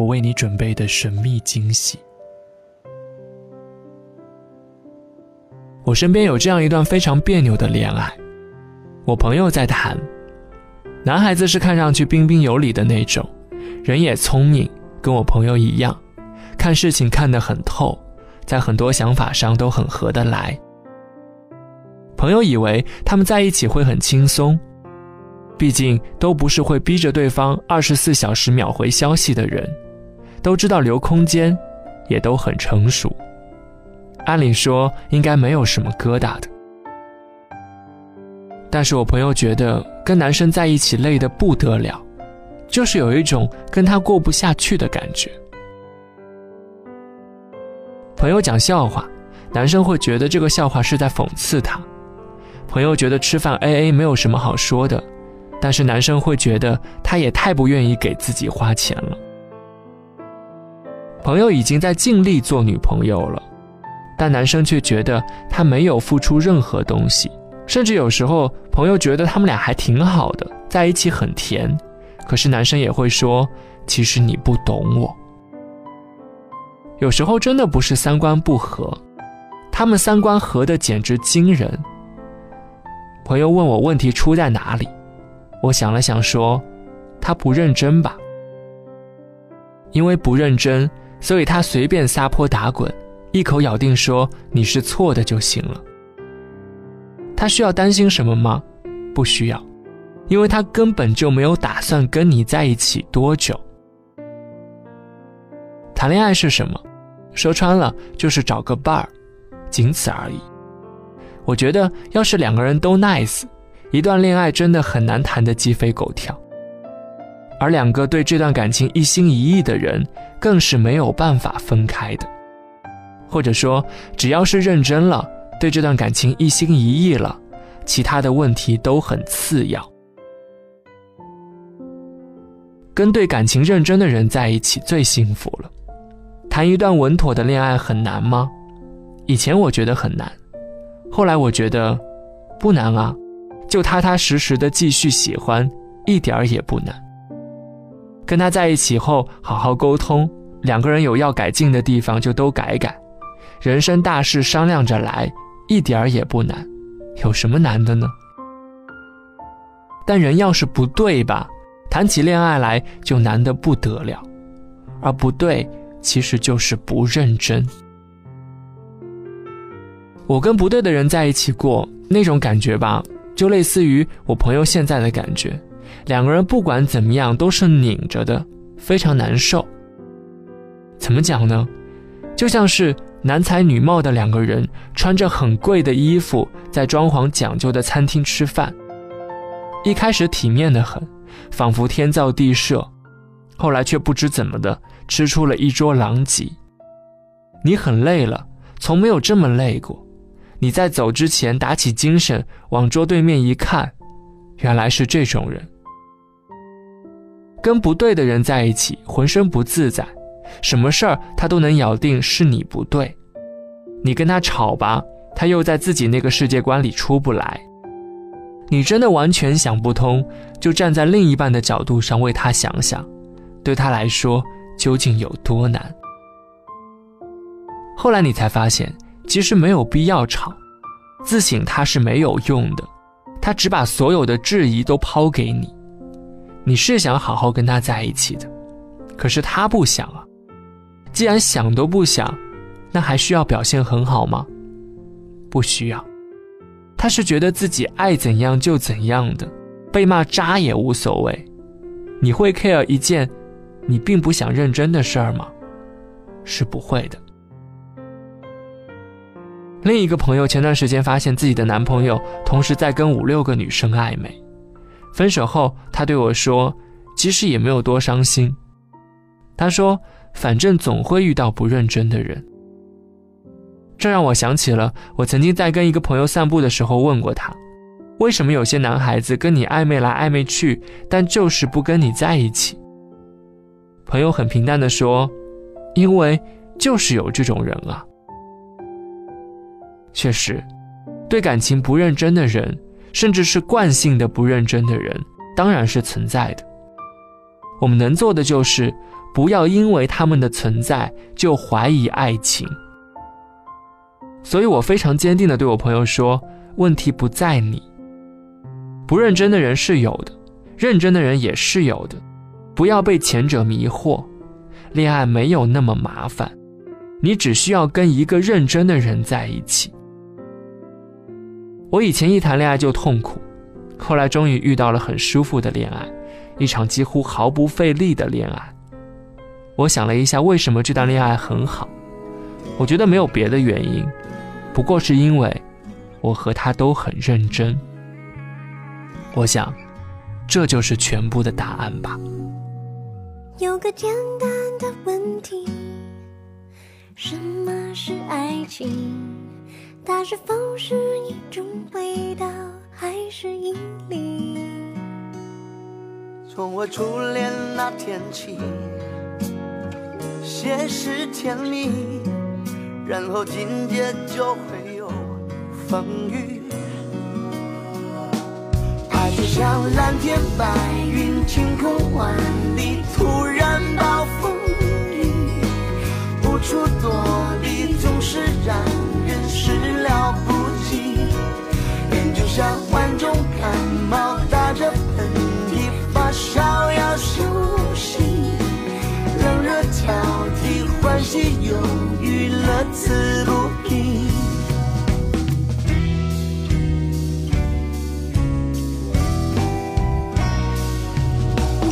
我为你准备的神秘惊喜。我身边有这样一段非常别扭的恋爱，我朋友在谈，男孩子是看上去彬彬有礼的那种，人也聪明，跟我朋友一样，看事情看得很透，在很多想法上都很合得来。朋友以为他们在一起会很轻松，毕竟都不是会逼着对方二十四小时秒回消息的人，都知道留空间，也都很成熟。按理说应该没有什么疙瘩的，但是我朋友觉得跟男生在一起累得不得了，就是有一种跟他过不下去的感觉。朋友讲笑话，男生会觉得这个笑话是在讽刺他。朋友觉得吃饭 A A 没有什么好说的，但是男生会觉得他也太不愿意给自己花钱了。朋友已经在尽力做女朋友了，但男生却觉得他没有付出任何东西，甚至有时候朋友觉得他们俩还挺好的，在一起很甜，可是男生也会说：“其实你不懂我。”有时候真的不是三观不合，他们三观合的简直惊人。朋友问我问题出在哪里，我想了想说，他不认真吧。因为不认真，所以他随便撒泼打滚，一口咬定说你是错的就行了。他需要担心什么吗？不需要，因为他根本就没有打算跟你在一起多久。谈恋爱是什么？说穿了就是找个伴儿，仅此而已。我觉得，要是两个人都 nice，一段恋爱真的很难谈得鸡飞狗跳。而两个对这段感情一心一意的人，更是没有办法分开的。或者说，只要是认真了，对这段感情一心一意了，其他的问题都很次要。跟对感情认真的人在一起最幸福了。谈一段稳妥的恋爱很难吗？以前我觉得很难。后来我觉得，不难啊，就踏踏实实的继续喜欢，一点儿也不难。跟他在一起后，好好沟通，两个人有要改进的地方就都改改，人生大事商量着来，一点儿也不难，有什么难的呢？但人要是不对吧，谈起恋爱来就难的不得了，而不对，其实就是不认真。我跟不对的人在一起过，那种感觉吧，就类似于我朋友现在的感觉。两个人不管怎么样都是拧着的，非常难受。怎么讲呢？就像是男才女貌的两个人，穿着很贵的衣服，在装潢讲究的餐厅吃饭。一开始体面的很，仿佛天造地设，后来却不知怎么的吃出了一桌狼藉。你很累了，从没有这么累过。你在走之前打起精神，往桌对面一看，原来是这种人。跟不对的人在一起，浑身不自在，什么事儿他都能咬定是你不对。你跟他吵吧，他又在自己那个世界观里出不来。你真的完全想不通，就站在另一半的角度上为他想想，对他来说究竟有多难。后来你才发现。其实没有必要吵，自省他是没有用的，他只把所有的质疑都抛给你。你是想好好跟他在一起的，可是他不想啊。既然想都不想，那还需要表现很好吗？不需要。他是觉得自己爱怎样就怎样的，被骂渣也无所谓。你会 care 一件你并不想认真的事儿吗？是不会的。另一个朋友前段时间发现自己的男朋友同时在跟五六个女生暧昧，分手后他对我说：“其实也没有多伤心。”他说：“反正总会遇到不认真的人。这让我想起了我曾经在跟一个朋友散步的时候问过他，为什么有些男孩子跟你暧昧来暧昧去，但就是不跟你在一起？朋友很平淡的说，因为就是有这种人啊。确实，对感情不认真的人，甚至是惯性的不认真的人，当然是存在的。我们能做的就是，不要因为他们的存在就怀疑爱情。所以我非常坚定地对我朋友说：“问题不在你。不认真的人是有的，认真的人也是有的，不要被前者迷惑。恋爱没有那么麻烦，你只需要跟一个认真的人在一起。”我以前一谈恋爱就痛苦，后来终于遇到了很舒服的恋爱，一场几乎毫不费力的恋爱。我想了一下，为什么这段恋爱很好？我觉得没有别的原因，不过是因为我和他都很认真。我想，这就是全部的答案吧。有个简单的问题：什么是爱情？它是否是一种味道，还是引力？从我初恋那天起，先是甜蜜，然后紧接就会有风雨。爱就像蓝天白云，晴空万里，突然此不疲。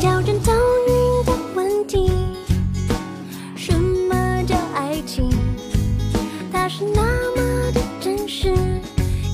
挑战遭遇的问题，什么叫爱情？它是那。么的真实，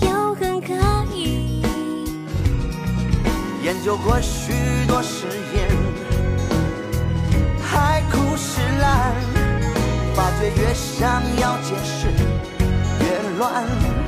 又很可疑。研究过许多誓言，海枯石烂，越想要解释越乱。